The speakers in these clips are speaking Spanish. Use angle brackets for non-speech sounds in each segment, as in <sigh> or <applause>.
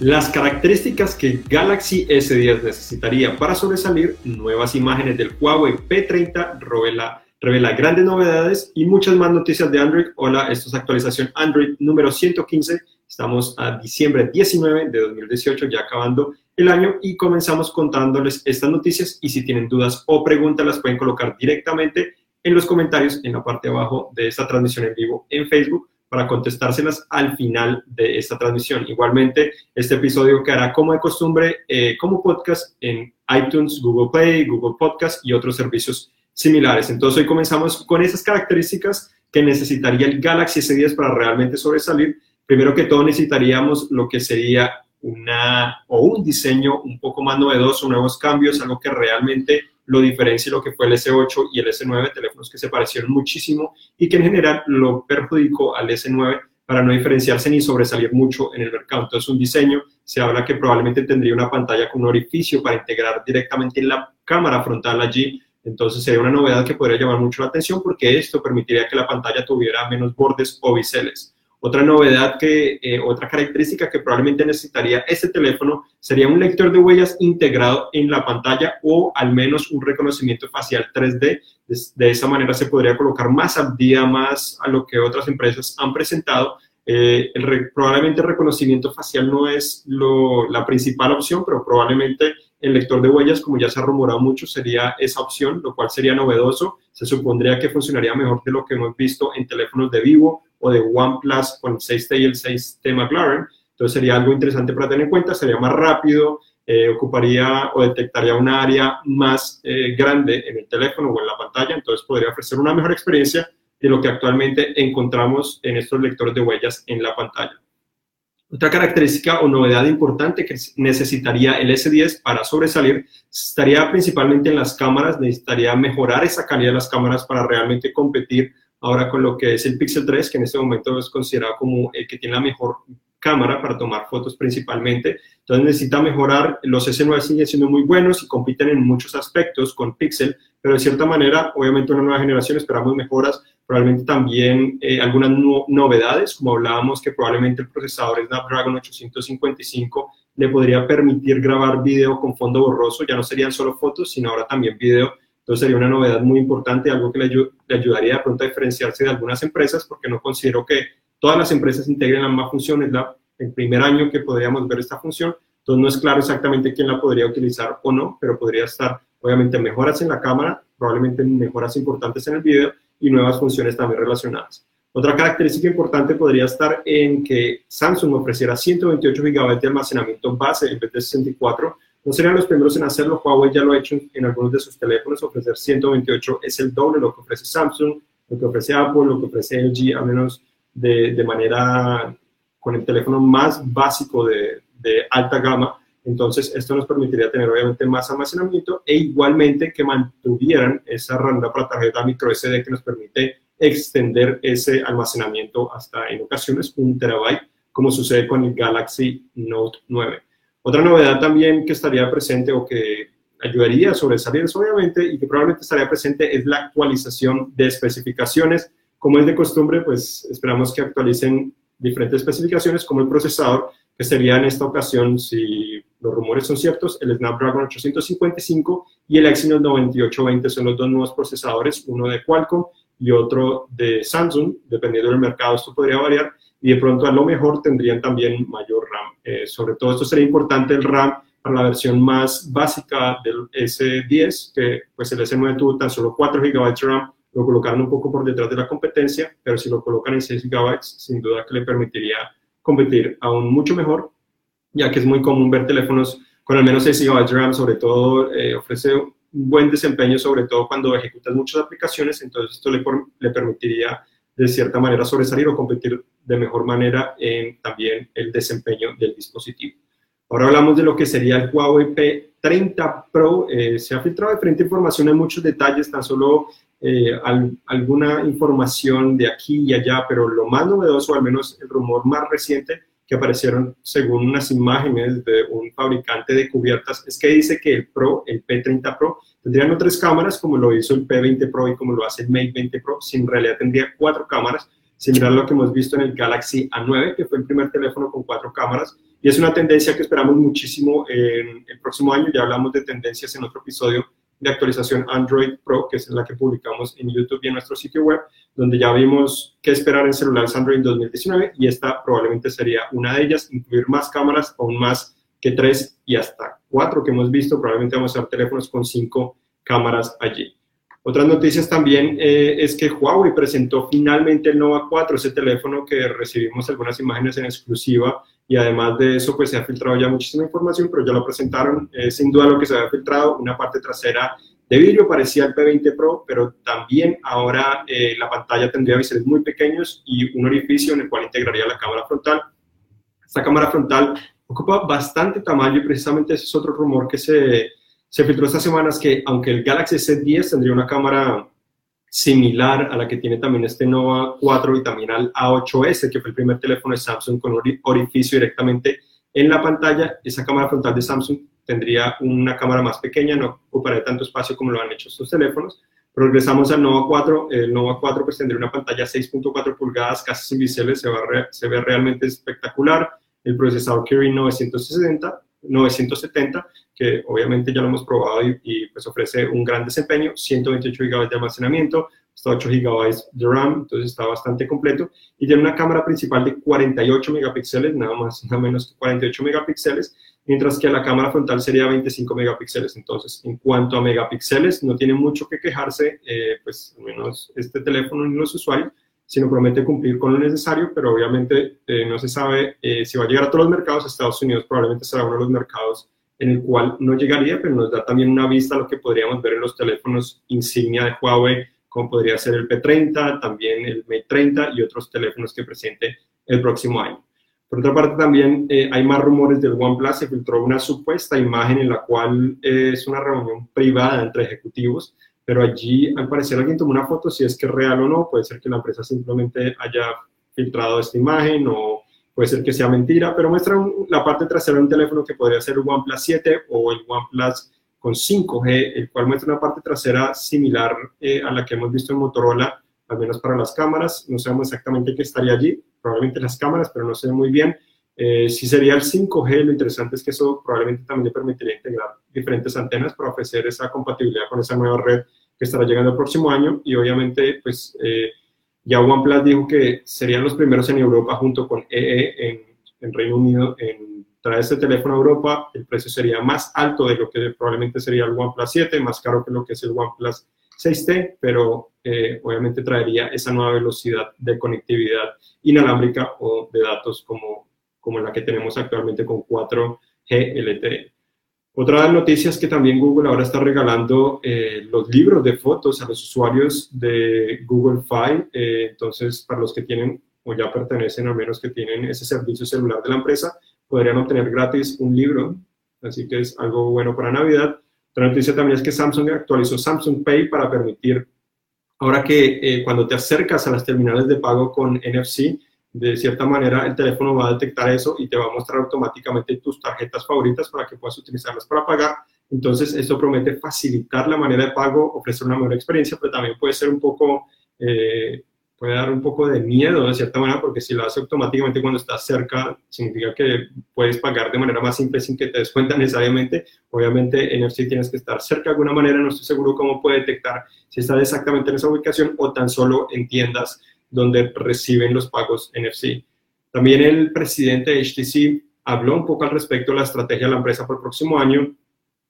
Las características que Galaxy S10 necesitaría para sobresalir, nuevas imágenes del Huawei P30 revela, grandes novedades y muchas más noticias de Android. Hola, esto es actualización Android número 115. Estamos a diciembre 19 de 2018, ya acabando el año y comenzamos contándoles estas noticias y si tienen dudas o preguntas las pueden colocar directamente en los comentarios en la parte de abajo de esta transmisión en vivo en Facebook para contestárselas al final de esta transmisión. Igualmente, este episodio quedará como de costumbre eh, como podcast en iTunes, Google Play, Google Podcast y otros servicios similares. Entonces, hoy comenzamos con esas características que necesitaría el Galaxy S10 para realmente sobresalir. Primero que todo, necesitaríamos lo que sería una o un diseño un poco más novedoso, nuevos cambios, algo que realmente lo diferencia lo que fue el S8 y el S9, teléfonos que se parecieron muchísimo y que en general lo perjudicó al S9 para no diferenciarse ni sobresalir mucho en el mercado. Entonces, un diseño, se habla que probablemente tendría una pantalla con un orificio para integrar directamente la cámara frontal allí. Entonces, sería una novedad que podría llamar mucho la atención porque esto permitiría que la pantalla tuviera menos bordes o biseles. Otra novedad que, eh, otra característica que probablemente necesitaría este teléfono sería un lector de huellas integrado en la pantalla o al menos un reconocimiento facial 3D. De, esa manera se podría colocar más al día, más a lo que otras empresas han presentado. Eh, el, probablemente el reconocimiento facial no es la principal opción, pero probablemente el lector de huellas, como ya se ha rumorado mucho, sería esa opción, lo cual sería novedoso. Se supondría que funcionaría mejor de lo que hemos visto en teléfonos de Vivo o de OnePlus con el 6T y el 6T McLaren. Entonces sería algo interesante para tener en cuenta, sería más rápido, eh, ocuparía o detectaría un área más eh, grande en el teléfono o en la pantalla, entonces podría ofrecer una mejor experiencia de lo que actualmente encontramos en estos lectores de huellas en la pantalla. Otra característica o novedad importante que necesitaría el S10 para sobresalir estaría principalmente en las cámaras, necesitaría mejorar esa calidad de las cámaras para realmente competir ahora con lo que es el Pixel 3, que en este momento es considerado como el que tiene la mejor cámara para tomar fotos principalmente. Entonces necesita mejorar, los S9 siguen siendo muy buenos y compiten en muchos aspectos con Pixel, pero de cierta manera, obviamente una nueva generación, esperamos mejoras, probablemente también eh, algunas novedades, como hablábamos que probablemente el procesador Snapdragon 855 le podría permitir grabar video con fondo borroso, ya no serían solo fotos, sino ahora también video. Entonces sería una novedad muy importante, algo que le, ayudaría de pronto a diferenciarse de algunas empresas, porque no considero que todas las empresas integren la misma función, es la, el primer año que podríamos ver esta función, entonces no es claro exactamente quién la podría utilizar o no, pero podría estar obviamente mejoras en la cámara, probablemente mejoras importantes en el video y nuevas funciones también relacionadas. Otra característica importante podría estar en que Samsung ofreciera 128 GB de almacenamiento base en vez de 64 no serían los primeros en hacerlo, Huawei ya lo ha hecho en, algunos de sus teléfonos, ofrecer 128 es el doble de lo que ofrece Samsung, lo que ofrece Apple, lo que ofrece LG, a menos de, de manera con el teléfono más básico de, de, alta gama. Entonces, esto nos permitiría tener obviamente más almacenamiento e igualmente que mantuvieran esa ranura para tarjeta micro SD que nos permite extender ese almacenamiento hasta en ocasiones un terabyte, como sucede con el Galaxy Note 9. Otra novedad también que estaría presente o que ayudaría a sobresalir, obviamente, y que probablemente estaría presente es la actualización de especificaciones. Como es de costumbre, pues esperamos que actualicen diferentes especificaciones como el procesador, que sería en esta ocasión, si los rumores son ciertos, el Snapdragon 855 y el Exynos 9820 son los dos nuevos procesadores, uno de Qualcomm y otro de Samsung, dependiendo del mercado, esto podría variar, y de pronto a lo mejor tendrían también mayor RAM. Eh, sobre todo esto sería importante el RAM para la versión más básica del S10, que pues el S9 tuvo tan solo 4 GB de RAM, lo colocaron un poco por detrás de la competencia, pero si lo colocan en 6 GB, sin duda que le permitiría competir aún mucho mejor, ya que es muy común ver teléfonos con al menos 6 GB de RAM, sobre todo eh, ofrece un buen desempeño, sobre todo cuando ejecutas muchas aplicaciones, entonces esto le, permitiría de cierta manera sobresalir o competir de mejor manera en también el desempeño del dispositivo. Ahora hablamos de lo que sería el Huawei P30 Pro. Eh, se ha filtrado diferente información en muchos detalles, tan solo eh, alguna información de aquí y allá, pero lo más novedoso, al menos el rumor más reciente que aparecieron según unas imágenes de un fabricante de cubiertas, es que dice que el Pro, el P30 Pro, tendría tres cámaras como lo hizo el P20 Pro y como lo hace el Mate 20 Pro, sin en realidad tendría cuatro cámaras, similar a lo que hemos visto en el Galaxy A9, que fue el primer teléfono con cuatro cámaras, y es una tendencia que esperamos muchísimo en el próximo año. Ya hablamos de tendencias en otro episodio de actualización Android Pro, que es la que publicamos en YouTube y en nuestro sitio web, donde ya vimos qué esperar en celulares Android en 2019 y esta probablemente sería una de ellas, incluir más cámaras, aún más que tres y hasta cuatro que hemos visto, probablemente vamos a ver teléfonos con cinco cámaras allí. Otras noticias también eh, es que Huawei presentó finalmente el Nova 4, ese teléfono que recibimos algunas imágenes en exclusiva y además de eso pues se ha filtrado ya muchísima información, pero ya lo presentaron, eh, sin duda lo que se había filtrado, una parte trasera de vidrio, parecía el P20 Pro, pero también ahora eh, la pantalla tendría biseles muy pequeños y un orificio en el cual integraría la cámara frontal. Esta cámara frontal ocupa bastante tamaño y precisamente ese es otro rumor que se se filtró estas semanas que aunque el Galaxy S10 tendría una cámara similar a la que tiene también este Nova 4 y también al A8S, que fue el primer teléfono de Samsung con orificio directamente en la pantalla, esa cámara frontal de Samsung tendría una cámara más pequeña, no ocuparía tanto espacio como lo han hecho estos teléfonos. Progresamos al Nova 4, el Nova 4 pues tendría una pantalla 6.4 pulgadas casi sin biseles, se, se ve realmente espectacular. El procesador Kirin 960 970, que obviamente ya lo hemos probado y, pues ofrece un gran desempeño, 128 GB de almacenamiento, hasta 8 GB de RAM, entonces está bastante completo, y tiene una cámara principal de 48 megapíxeles, nada más, nada menos que 48 megapíxeles, mientras que la cámara frontal sería 25 megapíxeles. Entonces, en cuanto a megapíxeles, no tiene mucho que quejarse, eh, pues al menos este teléfono ni los usuarios, sino promete cumplir con lo necesario, pero obviamente eh, no se sabe eh, si va a llegar a todos los mercados. Estados Unidos probablemente será uno de los mercados en el cual no llegaría, pero nos da también una vista a lo que podríamos ver en los teléfonos insignia de Huawei, como podría ser el P30, también el Mate 30 y otros teléfonos que presente el próximo año. Por otra parte, también eh, hay más rumores del OnePlus. Se filtró una supuesta imagen en la cual es una reunión privada entre ejecutivos pero allí al parecer alguien tomó una foto, si es que es real o no, puede ser que la empresa simplemente haya filtrado esta imagen o puede ser que sea mentira, pero muestra la parte trasera de un teléfono que podría ser el OnePlus 7 o el OnePlus con 5G, el cual muestra una parte trasera similar eh, a la que hemos visto en Motorola, al menos para las cámaras. No sabemos exactamente qué estaría allí, probablemente las cámaras, pero no sé muy bien. Eh, si sería el 5G, lo interesante es que eso probablemente también le permitiría integrar diferentes antenas para ofrecer esa compatibilidad con esa nueva red que estará llegando el próximo año. Y obviamente pues eh, ya OnePlus dijo que serían los primeros en Europa junto con EE e en, en, Reino Unido en traer este teléfono a Europa, el precio sería más alto de lo que probablemente sería el OnePlus 7, más caro que lo que es el OnePlus 6T, pero eh, obviamente traería esa nueva velocidad de conectividad inalámbrica o de datos como, como la que tenemos actualmente con 4G LTE. Otra noticia es que también Google ahora está regalando eh, los libros de fotos a los usuarios de Google Fi. Eh, entonces, para los que tienen o ya pertenecen, al menos que tienen ese servicio celular de la empresa, podrían obtener gratis un libro. Así que es algo bueno para Navidad. Otra noticia también es que Samsung actualizó Samsung Pay para permitir, ahora que eh, cuando te acercas a las terminales de pago con NFC, de cierta manera el teléfono va a detectar eso y te va a mostrar automáticamente tus tarjetas favoritas para que puedas utilizarlas para pagar. Entonces, esto promete facilitar la manera de pago, ofrecer una mejor experiencia, pero también puede ser un poco, eh, puede dar un poco de miedo de cierta manera, porque si lo hace automáticamente cuando estás cerca, significa que puedes pagar de manera más simple sin que te des cuenta <laughs> necesariamente. Obviamente, NFC tienes que estar cerca de alguna manera, no estoy seguro cómo puede detectar si estás exactamente en esa ubicación o tan solo en tiendas donde reciben los pagos NFC. También el presidente de HTC habló un poco al respecto de la estrategia de la empresa para el próximo año.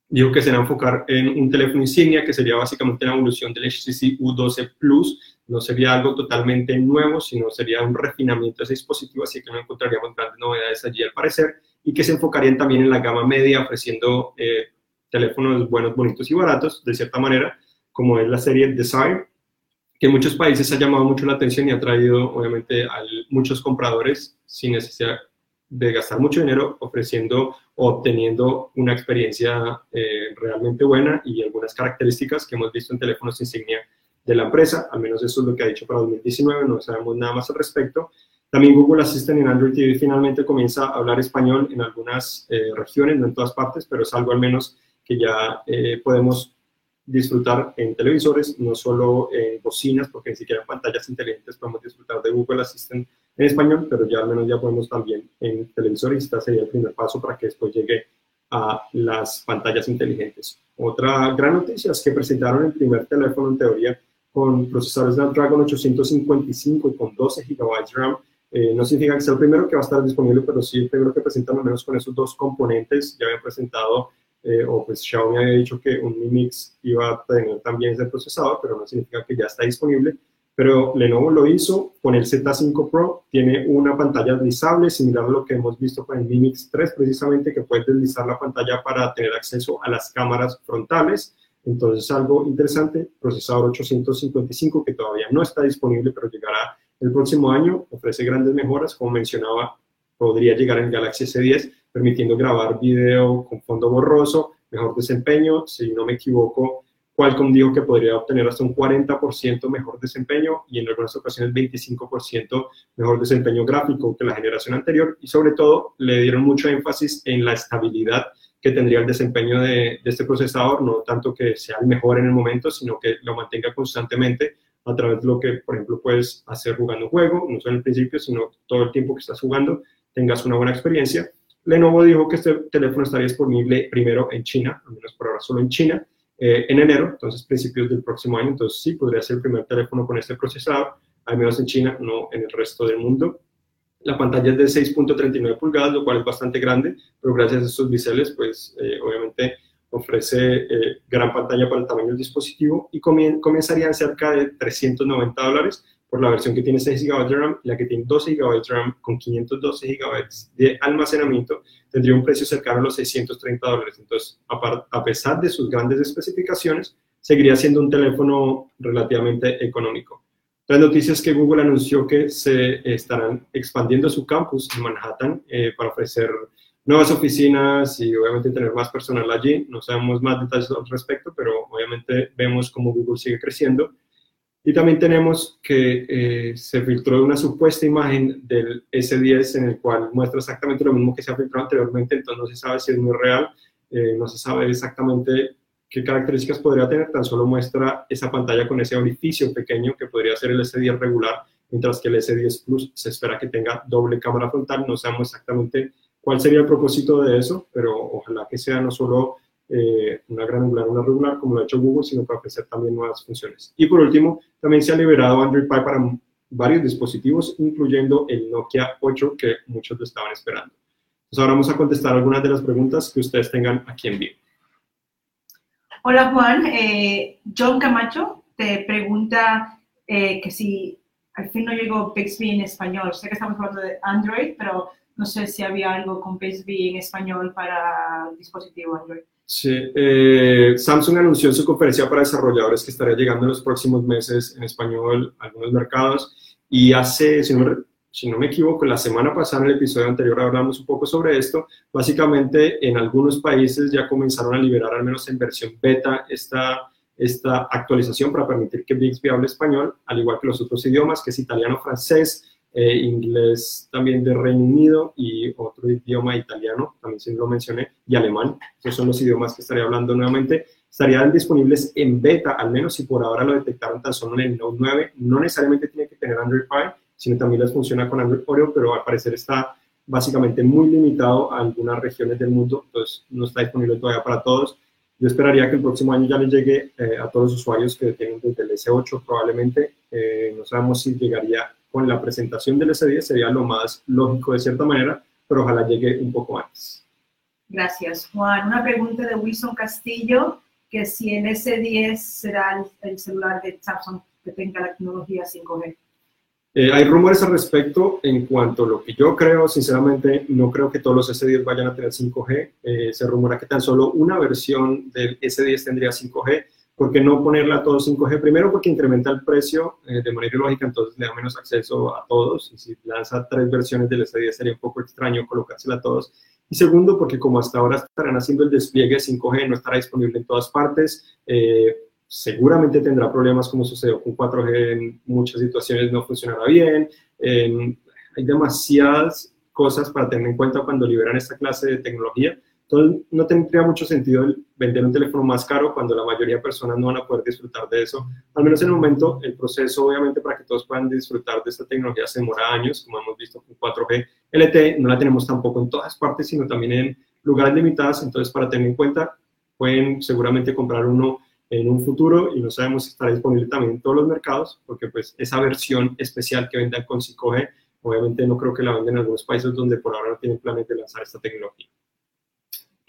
Dijo que se va enfocar en un teléfono insignia, que sería básicamente la evolución del HTC U12 Plus. No sería algo totalmente nuevo, sino sería un refinamiento de ese dispositivo, así que no encontraríamos grandes novedades allí al parecer, y que se enfocarían también en la gama media, ofreciendo eh, teléfonos buenos, bonitos y baratos, de cierta manera, como es la serie Desire, que en muchos países ha llamado mucho la atención y ha traído obviamente a muchos compradores sin necesidad de gastar mucho dinero ofreciendo o obteniendo una experiencia eh, realmente buena y algunas características que hemos visto en teléfonos insignia de la empresa, al menos eso es lo que ha dicho para 2019, no sabemos nada más al respecto. También Google Assistant en Android TV finalmente comienza a hablar español en algunas eh, regiones, no en todas partes, pero es algo al menos que ya eh, podemos disfrutar en televisores, no solo en bocinas, porque ni siquiera en pantallas inteligentes podemos disfrutar de Google Assistant en español, pero ya al menos ya podemos también en televisor y este sería el primer paso para que después llegue a las pantallas inteligentes. Otra gran noticia es que presentaron el primer teléfono en teoría con procesadores Snapdragon 855 y con 12 GB RAM. Eh, no significa que sea el primero que va a estar disponible, pero sí el primero que presentan al menos con esos dos componentes. Ya habían presentado, eh, o pues Xiaomi había dicho que un Mi Mix iba a tener también ese procesador, pero no significa que ya está disponible. Pero Lenovo lo hizo con el Z5 Pro, tiene una pantalla deslizable, similar a lo que hemos visto con el Mi Mix 3, precisamente que puede deslizar la pantalla para tener acceso a las cámaras frontales. Entonces, algo interesante, procesador 855 que todavía no está disponible, pero llegará el próximo año, ofrece grandes mejoras, como mencionaba, podría llegar en Galaxy S10, permitiendo grabar video con fondo borroso, mejor desempeño, si no me equivoco, Qualcomm dijo que podría obtener hasta un 40% mejor desempeño y en algunas ocasiones 25% mejor desempeño gráfico que la generación anterior y sobre todo le dieron mucho énfasis en la estabilidad que tendría el desempeño de, este procesador, no tanto que sea el mejor en el momento, sino que lo mantenga constantemente a través de lo que, por ejemplo, puedes hacer jugando un juego, no solo en el principio, sino todo el tiempo que estás jugando, tengas una buena experiencia. Lenovo dijo que este teléfono estaría disponible primero en China, al menos por ahora solo en China, eh, en enero, entonces principios del próximo año, entonces sí, podría ser el primer teléfono con este procesador, al menos en China, no en el resto del mundo. La pantalla es de 6.39 pulgadas, lo cual es bastante grande, pero gracias a estos biseles, pues eh, obviamente ofrece eh, gran pantalla para el tamaño del dispositivo y comenzarían cerca de 390 dólares, por la versión que tiene 6 GB de RAM la que tiene 12 GB de RAM con 512 GB de almacenamiento tendría un precio cercano a los 630 dólares. Entonces, a, pesar de sus grandes especificaciones, seguiría siendo un teléfono relativamente económico. Las noticias que Google anunció que se estarán expandiendo su campus en Manhattan eh, para ofrecer nuevas oficinas y obviamente tener más personal allí. No sabemos más detalles al respecto, pero obviamente vemos cómo Google sigue creciendo y también tenemos que eh, se filtró una supuesta imagen del S10 en el cual muestra exactamente lo mismo que se ha filtrado anteriormente, entonces no se sabe si es muy real, eh, no se sabe exactamente qué características podría tener, tan solo muestra esa pantalla con ese orificio pequeño que podría ser el S10 regular, mientras que el S10 Plus se espera que tenga doble cámara frontal, no sabemos exactamente cuál sería el propósito de eso, pero ojalá que sea no solo eh, una granular, una regular, como lo ha hecho Google, sino para ofrecer también nuevas funciones. Y por último, también se ha liberado Android Pie para varios dispositivos, incluyendo el Nokia 8, que muchos lo estaban esperando. Entonces ahora vamos a contestar algunas de las preguntas que ustedes tengan aquí en vivo. Hola Juan, eh, John Camacho te pregunta eh, que si al fin no llegó Bixby en español. Sé que estamos hablando de Android, pero no sé si había algo con Bixby en español para dispositivo Android. Sí, eh, Samsung anunció en su conferencia para desarrolladores que estaría llegando en los próximos meses en español a algunos mercados y hace, si no, si no me equivoco, la semana pasada en el episodio anterior hablamos un poco sobre esto. Básicamente en algunos países ya comenzaron a liberar al menos en versión beta esta, esta actualización para permitir que Bixby hable español, al igual que los otros idiomas, que es italiano, francés, eh, inglés también de Reino Unido y otro idioma italiano, también si lo mencioné, y alemán. Esos son los idiomas que estaría hablando nuevamente. Estarían disponibles en beta, al menos si por ahora lo detectaron tan solo en el Note 9. No necesariamente tiene que tener Android Pie, sino también les funciona con Android Oreo, pero al parecer está básicamente muy limitado a algunas regiones del mundo, entonces no está disponible todavía para todos. Yo esperaría que el próximo año ya les llegue eh, a todos los usuarios que tienen desde el S8 probablemente. Eh, no sabemos si llegaría con la presentación del S10 sería lo más lógico de cierta manera, pero ojalá llegue un poco antes. Gracias, Juan. Una pregunta de Wilson Castillo, que si el S10 será el, celular de Samsung que tenga la tecnología 5G. Eh, hay rumores al respecto en cuanto a lo que yo creo, sinceramente, no creo que todos los S10 vayan a tener 5G. Eh, se rumora que tan solo una versión del S10 tendría 5G ¿por qué no ponerla a todos 5G? Primero porque incrementa el precio eh, de manera lógica, entonces le da menos acceso a todos. Y si lanza tres versiones del S10 sería un poco extraño colocársela a todos. Y segundo, porque como hasta ahora estarán haciendo el despliegue 5G, no estará disponible en todas partes. Eh, seguramente tendrá problemas como sucedió con 4G en muchas situaciones, no funcionará bien. hay demasiadas cosas para tener en cuenta cuando liberan esta clase de tecnología Entonces, no tendría mucho sentido vender un teléfono más caro cuando la mayoría de personas no van a poder disfrutar de eso. Al menos en el momento, el proceso, obviamente, para que todos puedan disfrutar de esta tecnología se demora años, como hemos visto con 4G. LTE no la tenemos tampoco en todas partes, sino también en lugares limitados. Entonces, para tener en cuenta, pueden seguramente comprar uno en un futuro y no sabemos si estará disponible también en todos los mercados, porque pues esa versión especial que vendan con 5G, obviamente no creo que la venden en algunos países donde por ahora no tienen planes de lanzar esta tecnología.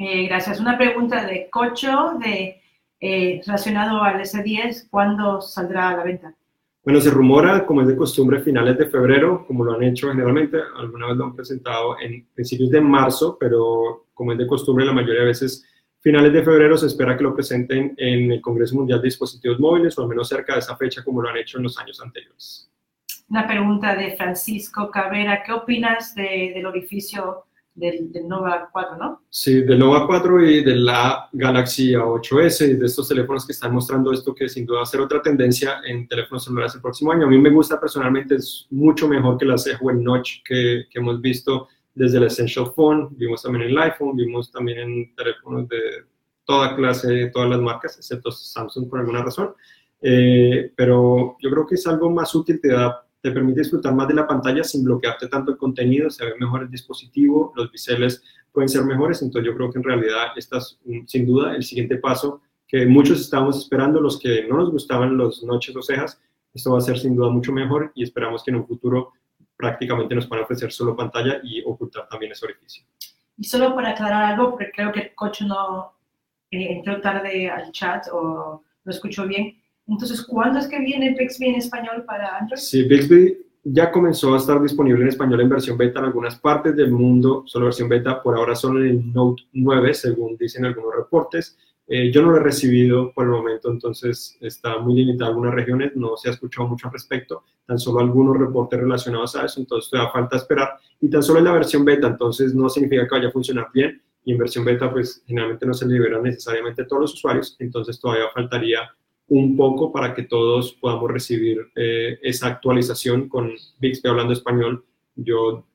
Eh, gracias. Una pregunta de Cocho de, eh, relacionado al S10, ¿cuándo saldrá a la venta? Bueno, se rumora, como es de costumbre, finales de febrero, como lo han hecho generalmente, alguna vez lo han presentado en principios de marzo, pero como es de costumbre, la mayoría de veces finales de febrero se espera que lo presenten en el Congreso Mundial de Dispositivos Móviles o al menos cerca de esa fecha como lo han hecho en los años anteriores. Una pregunta de Francisco Cabrera, ¿qué opinas del orificio del, Nova 4, ¿no? Sí, del Nova 4 y de la Galaxy A8S y de estos teléfonos que están mostrando esto que sin duda va a ser otra tendencia en teléfonos celulares el próximo año. A mí me gusta personalmente, es mucho mejor que la Huawei Notch que, que hemos visto desde el Essential Phone, vimos también el iPhone, vimos también en teléfonos de toda clase, todas las marcas, excepto Samsung por alguna razón. Eh, pero yo creo que es algo más útil, te da te permite disfrutar más de la pantalla sin bloquearte tanto el contenido, se ve mejor el dispositivo, los biseles pueden ser mejores, entonces yo creo que en realidad esta es sin duda el siguiente paso que muchos estábamos esperando, los que no nos gustaban los noches o cejas, esto va a ser sin duda mucho mejor y esperamos que en un futuro prácticamente nos puedan ofrecer solo pantalla y ocultar también ese orificio. Y solo para aclarar algo, porque creo que el coche no eh, entró tarde al chat o lo escuchó bien, entonces, ¿cuándo es que viene Bixby en español para Android? Sí, Bixby ya comenzó a estar disponible en español en versión beta en algunas partes del mundo, solo versión beta, por ahora solo en el Note 9, según dicen algunos reportes. Eh, yo no lo he recibido por el momento, entonces está muy limitado en algunas regiones, no se ha escuchado mucho al respecto, tan solo algunos reportes relacionados a eso, entonces todavía falta esperar. Y tan solo en la versión beta, entonces no significa que vaya a funcionar bien, y en versión beta pues generalmente no se libera necesariamente a todos los usuarios, entonces todavía faltaría un poco para que todos podamos recibir eh, esa actualización con Bixby hablando español. Yo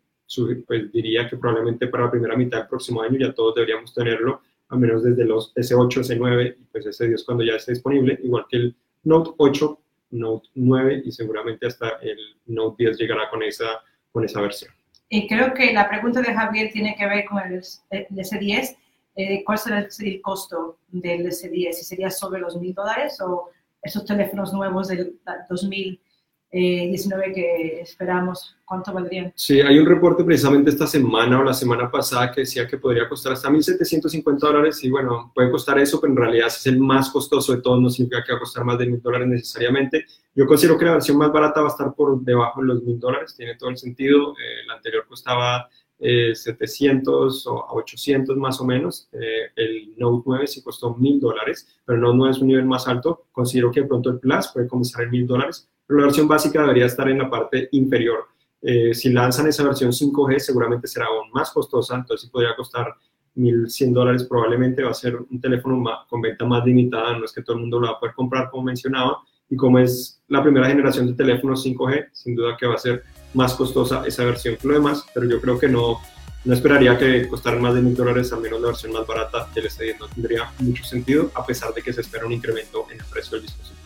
pues, diría que probablemente para la primera mitad del próximo año ya todos deberíamos tenerlo, al menos desde los S8, S9 y pues S10 cuando ya esté disponible, igual que el Note 8, Note 9 y seguramente hasta el Note 10 llegará con esa, con esa versión. Y creo que la pregunta de Javier tiene que ver con el, el S10 eh, ¿cuál será el, costo del S10? ¿Si sería sobre los mil dólares o esos teléfonos nuevos del 2019 que esperamos, cuánto valdrían? Sí, hay un reporte precisamente esta semana o la semana pasada que decía que podría costar hasta 1.750 dólares y bueno, puede costar eso, pero en realidad es el más costoso de todos, no significa que va a costar más de mil dólares necesariamente. Yo considero que la versión más barata va a estar por debajo de los mil dólares, tiene todo el sentido. Eh, la anterior costaba 700 eh, o 800 más o menos. Eh, el Note 9 sí costó 1000 dólares, pero no, no es un nivel más alto. Considero que de pronto el Plus puede comenzar en 1000 dólares, pero la versión básica debería estar en la parte inferior. Eh, si lanzan esa versión 5G, seguramente será aún más costosa, entonces sí podría costar 1100 dólares. Probablemente va a ser un teléfono con venta más limitada, no es que todo el mundo lo va a poder comprar, como mencionaba. Y como es la primera generación de teléfonos 5G, sin duda que va a ser más costosa esa versión que lo demás, pero yo creo que no, no esperaría que costara más de mil dólares, al menos la versión más barata del S10 no tendría mucho sentido, a pesar de que se espera un incremento en el precio del dispositivo.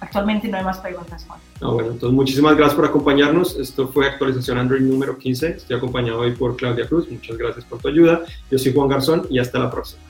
Actualmente no hay más preguntas, Juan. Ah, bueno, entonces muchísimas gracias por acompañarnos. Esto fue actualización Android número 15. Estoy acompañado hoy por Claudia Cruz. Muchas gracias por tu ayuda. Yo soy Juan Garzón y hasta la próxima.